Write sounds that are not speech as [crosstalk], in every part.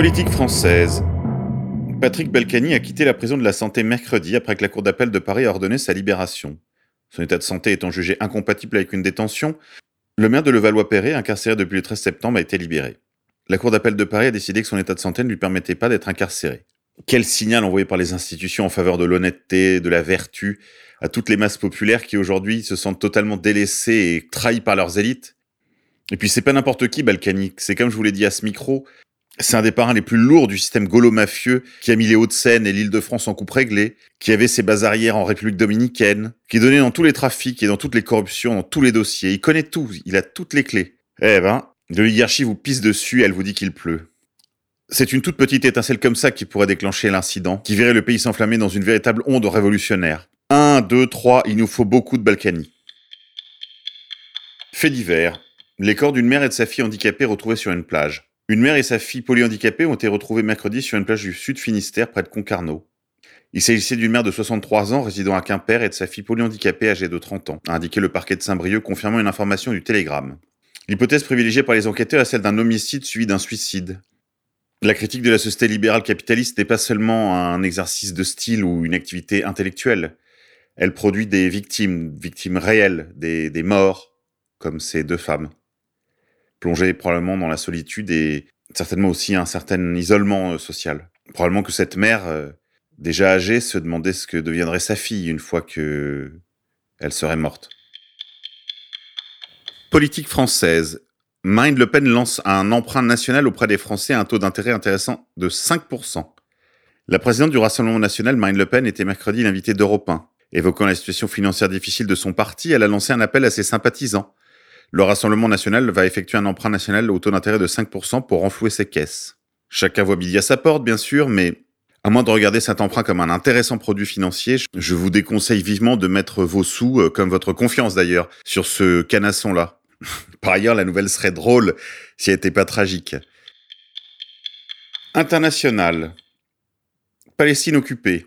Politique française. Patrick Balkany a quitté la prison de la Santé mercredi après que la Cour d'appel de Paris a ordonné sa libération. Son état de santé étant jugé incompatible avec une détention, le maire de Levallois-Perret, incarcéré depuis le 13 septembre, a été libéré. La Cour d'appel de Paris a décidé que son état de santé ne lui permettait pas d'être incarcéré. Quel signal envoyé par les institutions en faveur de l'honnêteté, de la vertu, à toutes les masses populaires qui aujourd'hui se sentent totalement délaissées et trahies par leurs élites? Et puis c'est pas n'importe qui, Balkany, c'est comme je vous l'ai dit à ce micro, c'est un des parrains les plus lourds du système gaulo-mafieux qui a mis les Hauts-de-Seine et l'île de France en coupe réglée, qui avait ses bases arrières en République dominicaine, qui donnait dans tous les trafics et dans toutes les corruptions, dans tous les dossiers. Il connaît tout, il a toutes les clés. Eh ben, l'oligarchie vous pisse dessus elle vous dit qu'il pleut. C'est une toute petite étincelle comme ça qui pourrait déclencher l'incident, qui verrait le pays s'enflammer dans une véritable onde révolutionnaire. Un, deux, trois, il nous faut beaucoup de Balkany. Fait divers. Les corps d'une mère et de sa fille handicapées retrouvés sur une plage. Une mère et sa fille polyhandicapées ont été retrouvées mercredi sur une plage du sud Finistère près de Concarneau. Il s'agissait d'une mère de 63 ans résidant à Quimper et de sa fille polyhandicapée âgée de 30 ans, a indiqué le parquet de Saint-Brieuc confirmant une information du Télégramme. L'hypothèse privilégiée par les enquêteurs est celle d'un homicide suivi d'un suicide. La critique de la société libérale capitaliste n'est pas seulement un exercice de style ou une activité intellectuelle. Elle produit des victimes, victimes réelles, des, des morts, comme ces deux femmes plongé probablement dans la solitude et certainement aussi un certain isolement euh, social. Probablement que cette mère, euh, déjà âgée, se demandait ce que deviendrait sa fille une fois que elle serait morte. Politique française. Marine Le Pen lance un emprunt national auprès des Français à un taux d'intérêt intéressant de 5%. La présidente du Rassemblement national, Marine Le Pen, était mercredi l'invitée d'Europe 1. Évoquant la situation financière difficile de son parti, elle a lancé un appel à ses sympathisants le Rassemblement national va effectuer un emprunt national au taux d'intérêt de 5% pour renflouer ses caisses. Chacun voit midi à sa porte, bien sûr, mais à moins de regarder cet emprunt comme un intéressant produit financier, je vous déconseille vivement de mettre vos sous, euh, comme votre confiance d'ailleurs, sur ce canasson-là. [laughs] Par ailleurs, la nouvelle serait drôle si elle n'était pas tragique. International. Palestine occupée.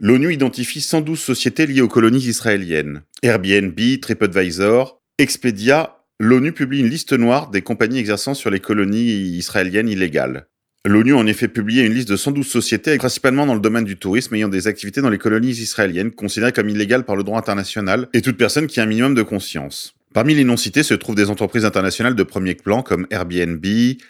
L'ONU identifie 112 sociétés liées aux colonies israéliennes. Airbnb, TripAdvisor, Expedia, l'ONU publie une liste noire des compagnies exerçant sur les colonies israéliennes illégales. L'ONU a en effet publié une liste de 112 sociétés, principalement dans le domaine du tourisme, ayant des activités dans les colonies israéliennes, considérées comme illégales par le droit international, et toute personne qui a un minimum de conscience. Parmi les non-cités se trouvent des entreprises internationales de premier plan comme Airbnb,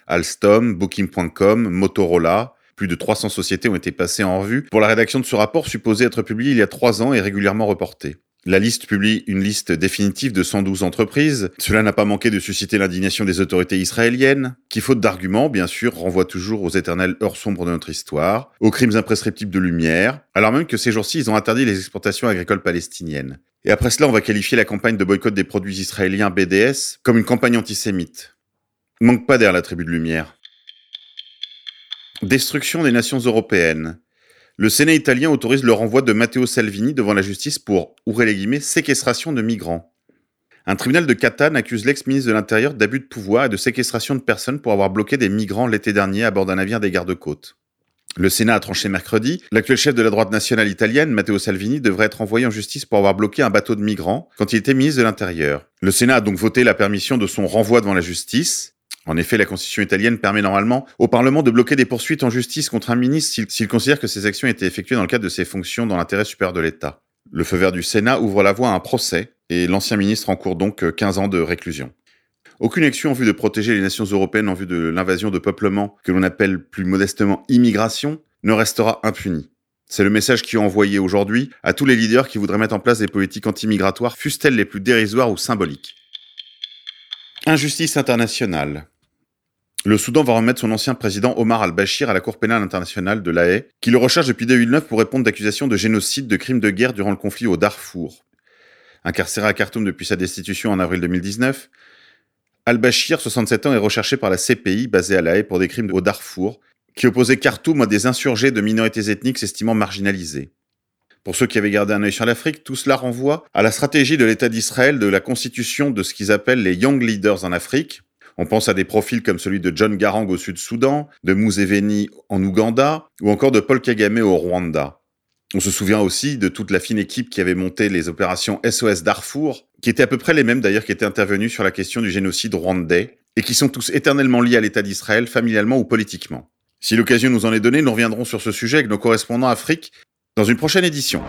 Alstom, Booking.com, Motorola. Plus de 300 sociétés ont été passées en revue pour la rédaction de ce rapport supposé être publié il y a trois ans et régulièrement reporté. La liste publie une liste définitive de 112 entreprises. Cela n'a pas manqué de susciter l'indignation des autorités israéliennes, qui, faute d'arguments, bien sûr, renvoient toujours aux éternelles heures sombres de notre histoire, aux crimes imprescriptibles de lumière, alors même que ces jours-ci, ils ont interdit les exportations agricoles palestiniennes. Et après cela, on va qualifier la campagne de boycott des produits israéliens BDS comme une campagne antisémite. Manque pas d'air la tribu de lumière. Destruction des nations européennes. Le Sénat italien autorise le renvoi de Matteo Salvini devant la justice pour, ouvrez les guillemets, séquestration de migrants. Un tribunal de Catane accuse l'ex-ministre de l'Intérieur d'abus de pouvoir et de séquestration de personnes pour avoir bloqué des migrants l'été dernier à bord d'un navire des gardes-côtes. Le Sénat a tranché mercredi. L'actuel chef de la droite nationale italienne, Matteo Salvini, devrait être envoyé en justice pour avoir bloqué un bateau de migrants quand il était ministre de l'Intérieur. Le Sénat a donc voté la permission de son renvoi devant la justice. En effet, la Constitution italienne permet normalement au Parlement de bloquer des poursuites en justice contre un ministre s'il considère que ces actions étaient effectuées dans le cadre de ses fonctions dans l'intérêt supérieur de l'État. Le feu vert du Sénat ouvre la voie à un procès et l'ancien ministre encourt donc 15 ans de réclusion. Aucune action en vue de protéger les nations européennes en vue de l'invasion de peuplement que l'on appelle plus modestement immigration ne restera impunie. C'est le message qui est envoyé aujourd'hui à tous les leaders qui voudraient mettre en place des politiques anti-migratoires, fussent-elles les plus dérisoires ou symboliques. Injustice internationale. Le Soudan va remettre son ancien président Omar al-Bashir à la Cour pénale internationale de La Haye, qui le recherche depuis 2009 pour répondre d'accusations de génocide, de crimes de guerre durant le conflit au Darfour. Incarcéré à Khartoum depuis sa destitution en avril 2019, al-Bashir, 67 ans, est recherché par la CPI basée à La Haye pour des crimes au Darfour, qui opposait Khartoum à des insurgés de minorités ethniques s'estimant marginalisées. Pour ceux qui avaient gardé un œil sur l'Afrique, tout cela renvoie à la stratégie de l'État d'Israël de la constitution de ce qu'ils appellent les Young Leaders en Afrique, on pense à des profils comme celui de John Garang au Sud-Soudan, de Museveni en Ouganda, ou encore de Paul Kagame au Rwanda. On se souvient aussi de toute la fine équipe qui avait monté les opérations SOS Darfour, qui étaient à peu près les mêmes d'ailleurs qui étaient intervenus sur la question du génocide rwandais, et qui sont tous éternellement liés à l'État d'Israël, familialement ou politiquement. Si l'occasion nous en est donnée, nous reviendrons sur ce sujet avec nos correspondants Afrique dans une prochaine édition.